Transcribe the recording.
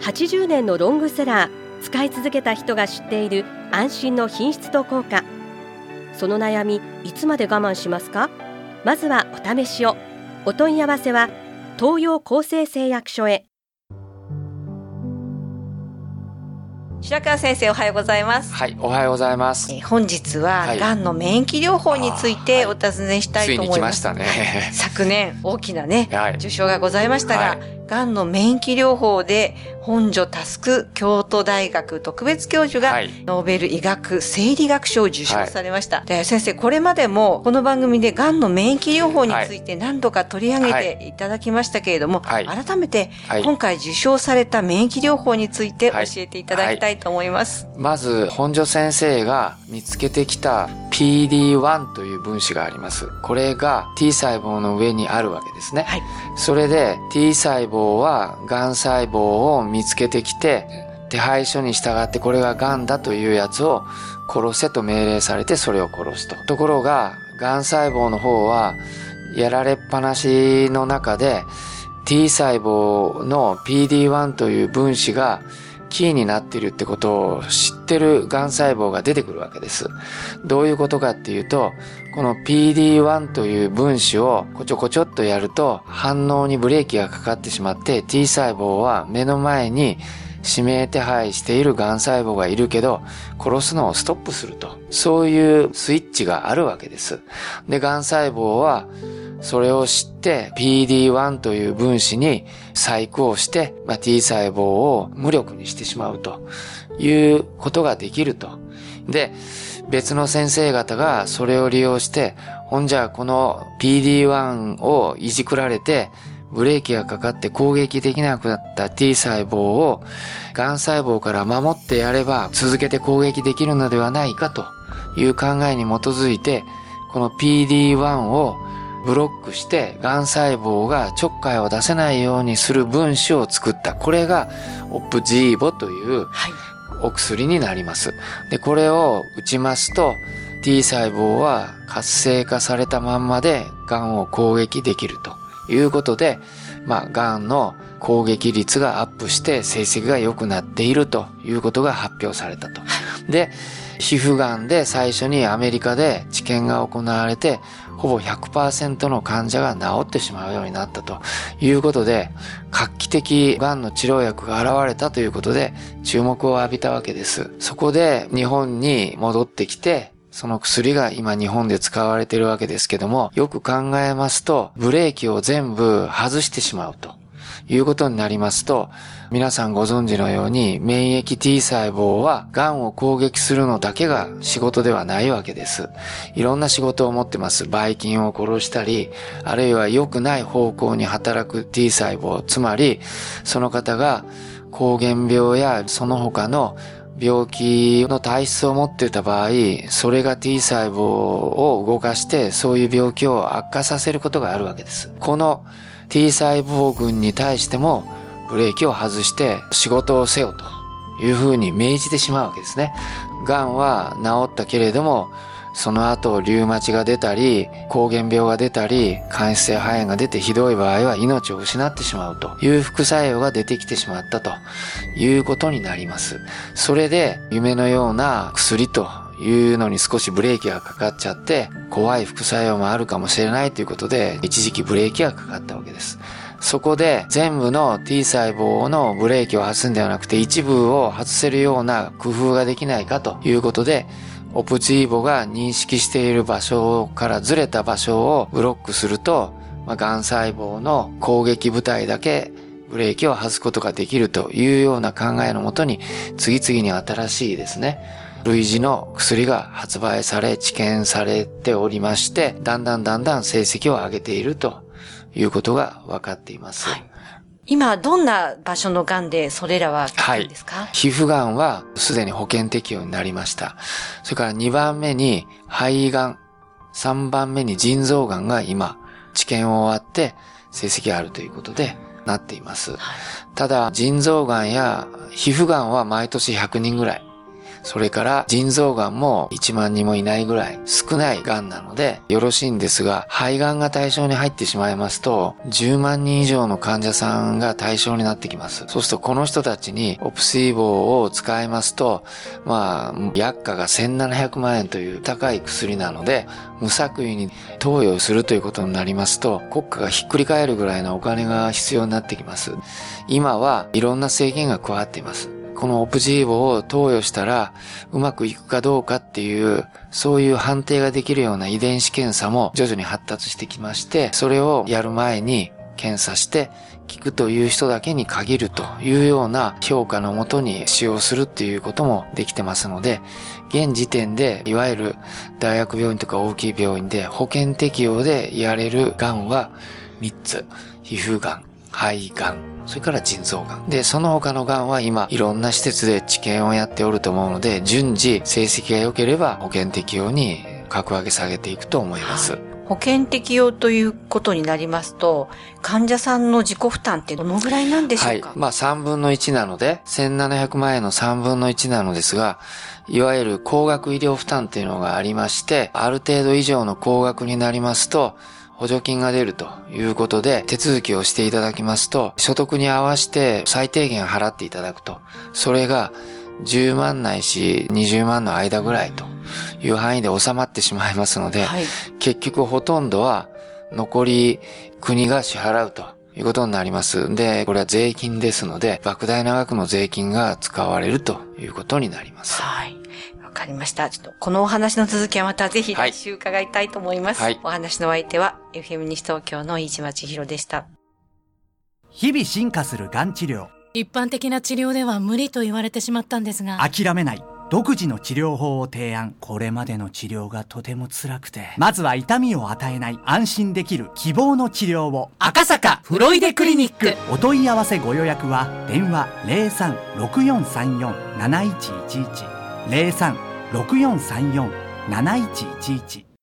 80年のロングセラー使い続けた人が知っている安心の品質と効果。その悩みいつまで我慢しますか？まずはお試しを。お問い合わせは東洋厚生製薬所へ。白川先生おはようございます、はい、おはようござます。えー本日は、はい。がんの免疫療法についてお尋ねしたいと思います。来ましたね。昨年大きなね、はい。受賞がございましたが、はい。がんの免疫療法で本庶佑京都大学特別教授がはい。ノーベル医学生理学賞を受賞されました。で先生、これまでもこの番組でがんの免疫療法について何度か取り上げていただきましたけれども、はい。改めてはい。今回受賞された免疫療法について教はい。えていただきたいと思います。まず、本庶先生が見つけてきた PD1 という分子があります。これが T 細胞の上にあるわけですね。はい。それで T 細胞はがん細胞を見つけてきて、手配書に従ってこれががんだというやつを殺せと命令されてそれを殺すと。ところが、がん細胞の方はやられっぱなしの中で T 細胞の PD1 という分子がキーになってるってことを知ってるがん細胞が出てくるわけです。どういうことかっていうと、この PD1 という分子をこちょこちょっとやると反応にブレーキがかかってしまって T 細胞は目の前に指名手配しているがん細胞がいるけど殺すのをストップすると。そういうスイッチがあるわけです。で、がん細胞はそれを知って PD1 という分子に細工をして、まあ、T 細胞を無力にしてしまうということができると。で、別の先生方がそれを利用して、ほんじゃこの PD1 をいじくられて、ブレーキがかかって攻撃できなくなった T 細胞を、癌細胞から守ってやれば続けて攻撃できるのではないかという考えに基づいて、この PD1 をブロックして、癌細胞がちょっかいを出せないようにする分子を作った。これが、オプジーボというはい。お薬になります。で、これを打ちますと、T 細胞は活性化されたまんまで、癌を攻撃できるということで、まあ、癌の攻撃率がアップして成績が良くなっているということが発表されたと。で、皮膚癌で最初にアメリカで治験が行われて、ほぼ100%の患者が治ってしまうようになったということで、画期的癌の治療薬が現れたということで注目を浴びたわけです。そこで日本に戻ってきて、その薬が今日本で使われているわけですけども、よく考えますと、ブレーキを全部外してしまうということになりますと、皆さんご存知のように免疫 T 細胞は癌を攻撃するのだけが仕事ではないわけです。いろんな仕事を持ってます。ばい菌を殺したり、あるいは良くない方向に働く T 細胞、つまりその方が膠原病やその他の病気の体質を持ってた場合、それが T 細胞を動かして、そういう病気を悪化させることがあるわけです。この T 細胞群に対しても、ブレーキを外して仕事をせよというふうに命じてしまうわけですね。癌は治ったけれども、その後、リウマチが出たり、膠原病が出たり、間質性肺炎が出てひどい場合は命を失ってしまうという副作用が出てきてしまったということになります。それで、夢のような薬というのに少しブレーキがかかっちゃって、怖い副作用もあるかもしれないということで、一時期ブレーキがかかったわけです。そこで全部の T 細胞のブレーキを外すんではなくて一部を外せるような工夫ができないかということで、オプチーボが認識している場所からずれた場所をブロックすると、まあ、癌細胞の攻撃部隊だけブレーキを外すことができるというような考えのもとに、次々に新しいですね、類似の薬が発売され、治験されておりまして、だんだんだんだん成績を上げているということが分かっています。今、どんな場所の癌でそれらは効くんですか、皮膚がんはすでに保険適用になりました。それから2番目に肺がん、3番目に腎臓がんが今、治験を終わって成績があるということでなっています。ただ、腎臓がんや皮膚がんは毎年100人ぐらい。それから腎臓がんも1万人もいないぐらい少ないがんなのでよろしいんですが、肺がんが対象に入ってしまいますと、10万人以上の患者さんが対象になってきます。そうするとこの人たちにオプシーボを使いますと、まあ、薬価が1700万円という高い薬なので、無作為に投与するということになりますと、国家がひっくり返るぐらいのお金が必要になってきます。今はいろんな制限が加わっています。このオプジーボを投与したらうまくいくかどうかっていう、そういう判定ができるような遺伝子検査も徐々に発達してきまして、それをやる前に検査して効くという人だけに限るというような評価のもとに使用するっていうこともできてますので、現時点でいわゆる大学病院とか大きい病院で保険適用でやれる癌は3つ。皮膚癌、肺癌、それから腎臓がん。で、その他のがんは今、いろんな施設で治験をやっておると思うので、順次、成績が良ければ保険適用に格上げ下げていくと思います。保険適用ということになりますと、患者さんの自己負担ってどのぐらいなんでしょうか、はい。まあ3分の1なので、1700万円の3分の1なのですが、いわゆる高額医療負担っていうのがありまして、ある程度以上の高額になりますと、補助金が出るということで手続きをしていただきますと、所得に合わせて最低限払っていただくと。それが10万ないし20万の間ぐらいという範囲で収まってしまいますので、はい。結局ほとんどは残り国が支払うということになります。で、これは税金ですので、莫大な額の税金が使われるということになります。はい。わかりました。ちょっと、このお話の続きはまたぜひはい。来週伺いたいと思います。はい。お話のお相手は、FM 西東京の飯島千尋でした。日々進化するがん治療。一般的な治療では無理と言われてしまったんですが。諦めない。独自の治療法を提案。これまでの治療がとても辛くて。まずは痛みを与えない。安心できる希望の治療を。赤坂フロイデクリニック。お問い合わせご予約は電話0364347111 6434-7111